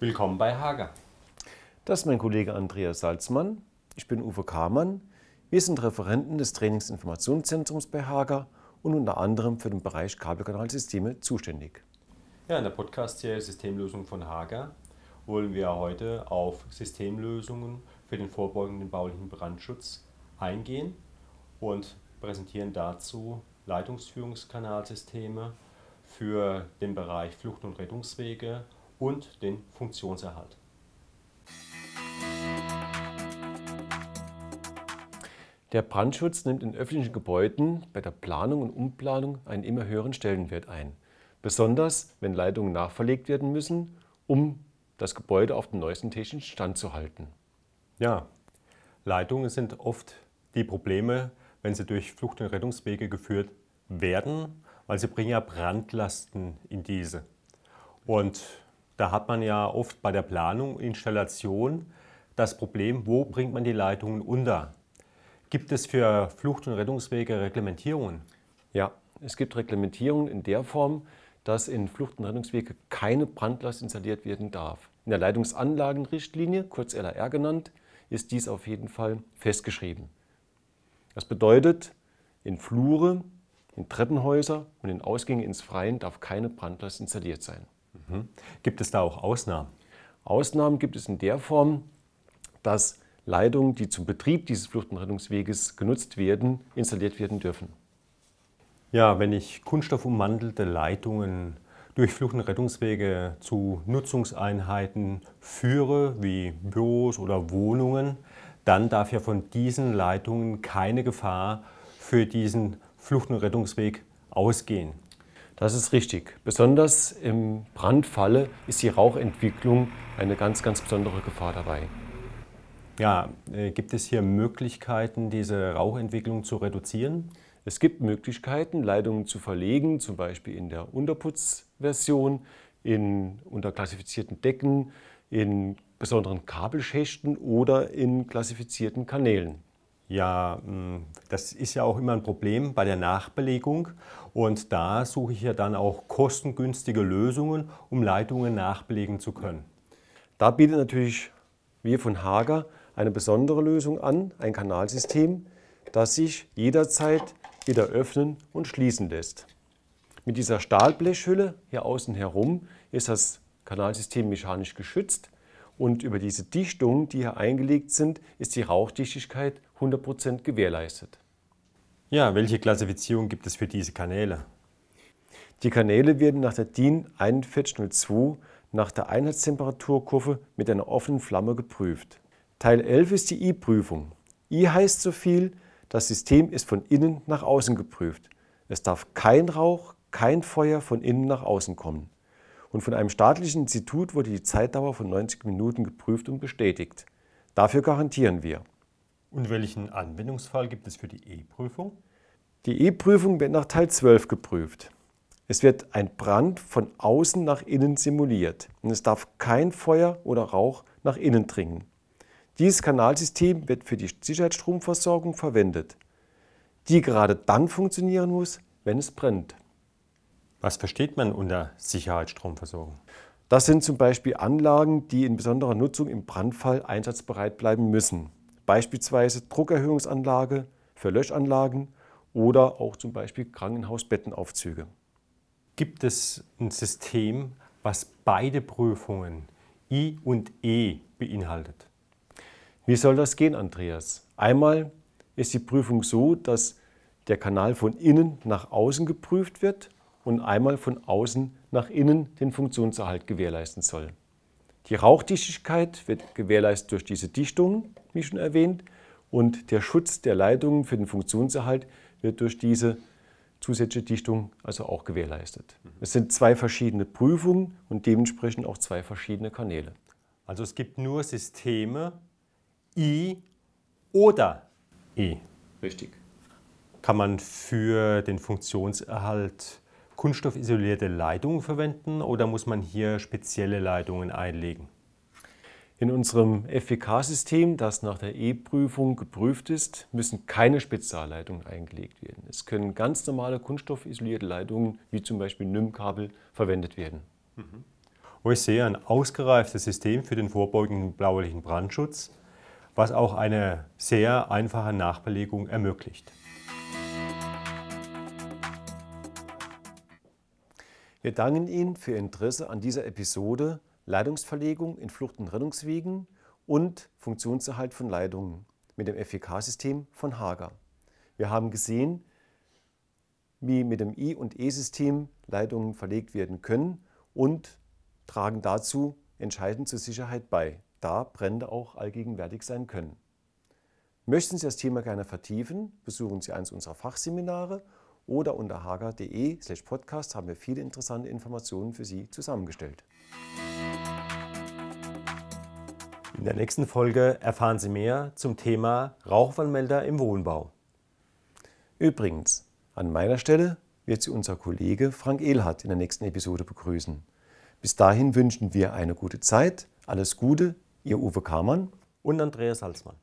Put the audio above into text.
Willkommen bei Hager. Das ist mein Kollege Andreas Salzmann. Ich bin Uwe Kamann. Wir sind Referenten des Trainingsinformationszentrums bei Hager und unter anderem für den Bereich Kabelkanalsysteme zuständig. Ja, in der Podcast-Serie Systemlösungen von Hager wollen wir heute auf Systemlösungen für den vorbeugenden baulichen Brandschutz eingehen und präsentieren dazu Leitungsführungskanalsysteme für den Bereich Flucht- und Rettungswege und den Funktionserhalt. Der Brandschutz nimmt in öffentlichen Gebäuden bei der Planung und Umplanung einen immer höheren Stellenwert ein. Besonders wenn Leitungen nachverlegt werden müssen, um das Gebäude auf dem neuesten technischen Stand zu halten. Ja, Leitungen sind oft die Probleme, wenn sie durch Flucht- und Rettungswege geführt werden, weil sie bringen ja Brandlasten in diese. Und da hat man ja oft bei der Planung, Installation das Problem, wo bringt man die Leitungen unter? Gibt es für Flucht- und Rettungswege Reglementierungen? Ja, es gibt Reglementierungen in der Form, dass in Flucht- und Rettungswege keine Brandlast installiert werden darf. In der Leitungsanlagenrichtlinie, kurz LAR genannt, ist dies auf jeden Fall festgeschrieben. Das bedeutet, in Flure, in Treppenhäuser und in Ausgänge ins Freien darf keine Brandlast installiert sein. Mhm. Gibt es da auch Ausnahmen? Ausnahmen gibt es in der Form, dass Leitungen, die zum Betrieb dieses Flucht- und Rettungsweges genutzt werden, installiert werden dürfen. Ja, wenn ich kunststoffummantelte Leitungen durch Flucht- und Rettungswege zu Nutzungseinheiten führe, wie Büros oder Wohnungen, dann darf ja von diesen Leitungen keine Gefahr für diesen Flucht- und Rettungsweg ausgehen. Das ist richtig. Besonders im Brandfalle ist die Rauchentwicklung eine ganz, ganz besondere Gefahr dabei. Ja, äh, gibt es hier Möglichkeiten, diese Rauchentwicklung zu reduzieren? Es gibt Möglichkeiten, Leitungen zu verlegen, zum Beispiel in der Unterputzversion, in unterklassifizierten Decken, in besonderen Kabelschächten oder in klassifizierten Kanälen. Ja, hm, das ist ja auch immer ein Problem bei der Nachbelegung. Und da suche ich ja dann auch kostengünstige Lösungen, um Leitungen nachbelegen zu können. Da bietet natürlich wir von Hager eine besondere Lösung an, ein Kanalsystem, das sich jederzeit wieder öffnen und schließen lässt. Mit dieser Stahlblechhülle hier außen herum ist das Kanalsystem mechanisch geschützt und über diese Dichtungen, die hier eingelegt sind, ist die Rauchdichtigkeit 100% gewährleistet. Ja, welche Klassifizierung gibt es für diese Kanäle? Die Kanäle werden nach der DIN 4102 nach der Einheitstemperaturkurve mit einer offenen Flamme geprüft. Teil 11 ist die I-Prüfung. I heißt so viel, das System ist von innen nach außen geprüft. Es darf kein Rauch, kein Feuer von innen nach außen kommen. Und von einem staatlichen Institut wurde die Zeitdauer von 90 Minuten geprüft und bestätigt. Dafür garantieren wir. Und welchen Anwendungsfall gibt es für die E-Prüfung? Die E-Prüfung wird nach Teil 12 geprüft. Es wird ein Brand von außen nach innen simuliert und es darf kein Feuer oder Rauch nach innen dringen. Dieses Kanalsystem wird für die Sicherheitsstromversorgung verwendet, die gerade dann funktionieren muss, wenn es brennt. Was versteht man unter Sicherheitsstromversorgung? Das sind zum Beispiel Anlagen, die in besonderer Nutzung im Brandfall einsatzbereit bleiben müssen. Beispielsweise Druckerhöhungsanlage für Löschanlagen oder auch zum Beispiel Krankenhausbettenaufzüge. Gibt es ein System, was beide Prüfungen I und E beinhaltet? Wie soll das gehen, Andreas? Einmal ist die Prüfung so, dass der Kanal von innen nach außen geprüft wird und einmal von außen nach innen den Funktionserhalt gewährleisten soll. Die Rauchdichtigkeit wird gewährleistet durch diese Dichtungen, wie schon erwähnt, und der Schutz der Leitungen für den Funktionserhalt wird durch diese zusätzliche Dichtung also auch gewährleistet. Es sind zwei verschiedene Prüfungen und dementsprechend auch zwei verschiedene Kanäle. Also es gibt nur Systeme, I oder E. Richtig. Kann man für den Funktionserhalt kunststoffisolierte Leitungen verwenden oder muss man hier spezielle Leitungen einlegen? In unserem FWK-System, das nach der E-Prüfung geprüft ist, müssen keine Spezialleitungen eingelegt werden. Es können ganz normale kunststoffisolierte Leitungen, wie zum Beispiel NIM-Kabel, verwendet werden. wo ich sehe ein ausgereiftes System für den vorbeugenden blaulichten Brandschutz, was auch eine sehr einfache Nachbelegung ermöglicht. Wir danken Ihnen für Ihr Interesse an dieser Episode Leitungsverlegung in Flucht- und Rettungswegen und Funktionserhalt von Leitungen mit dem FEK-System von Hager. Wir haben gesehen, wie mit dem I- und E-System Leitungen verlegt werden können und tragen dazu entscheidend zur Sicherheit bei, da Brände auch allgegenwärtig sein können. Möchten Sie das Thema gerne vertiefen, besuchen Sie eines unserer Fachseminare oder unter hager.de/podcast haben wir viele interessante Informationen für Sie zusammengestellt. In der nächsten Folge erfahren Sie mehr zum Thema Rauchwarnmelder im Wohnbau. Übrigens, an meiner Stelle wird Sie unser Kollege Frank Ehlhardt in der nächsten Episode begrüßen. Bis dahin wünschen wir eine gute Zeit, alles Gute, Ihr Uwe Kamann und Andreas Salzmann.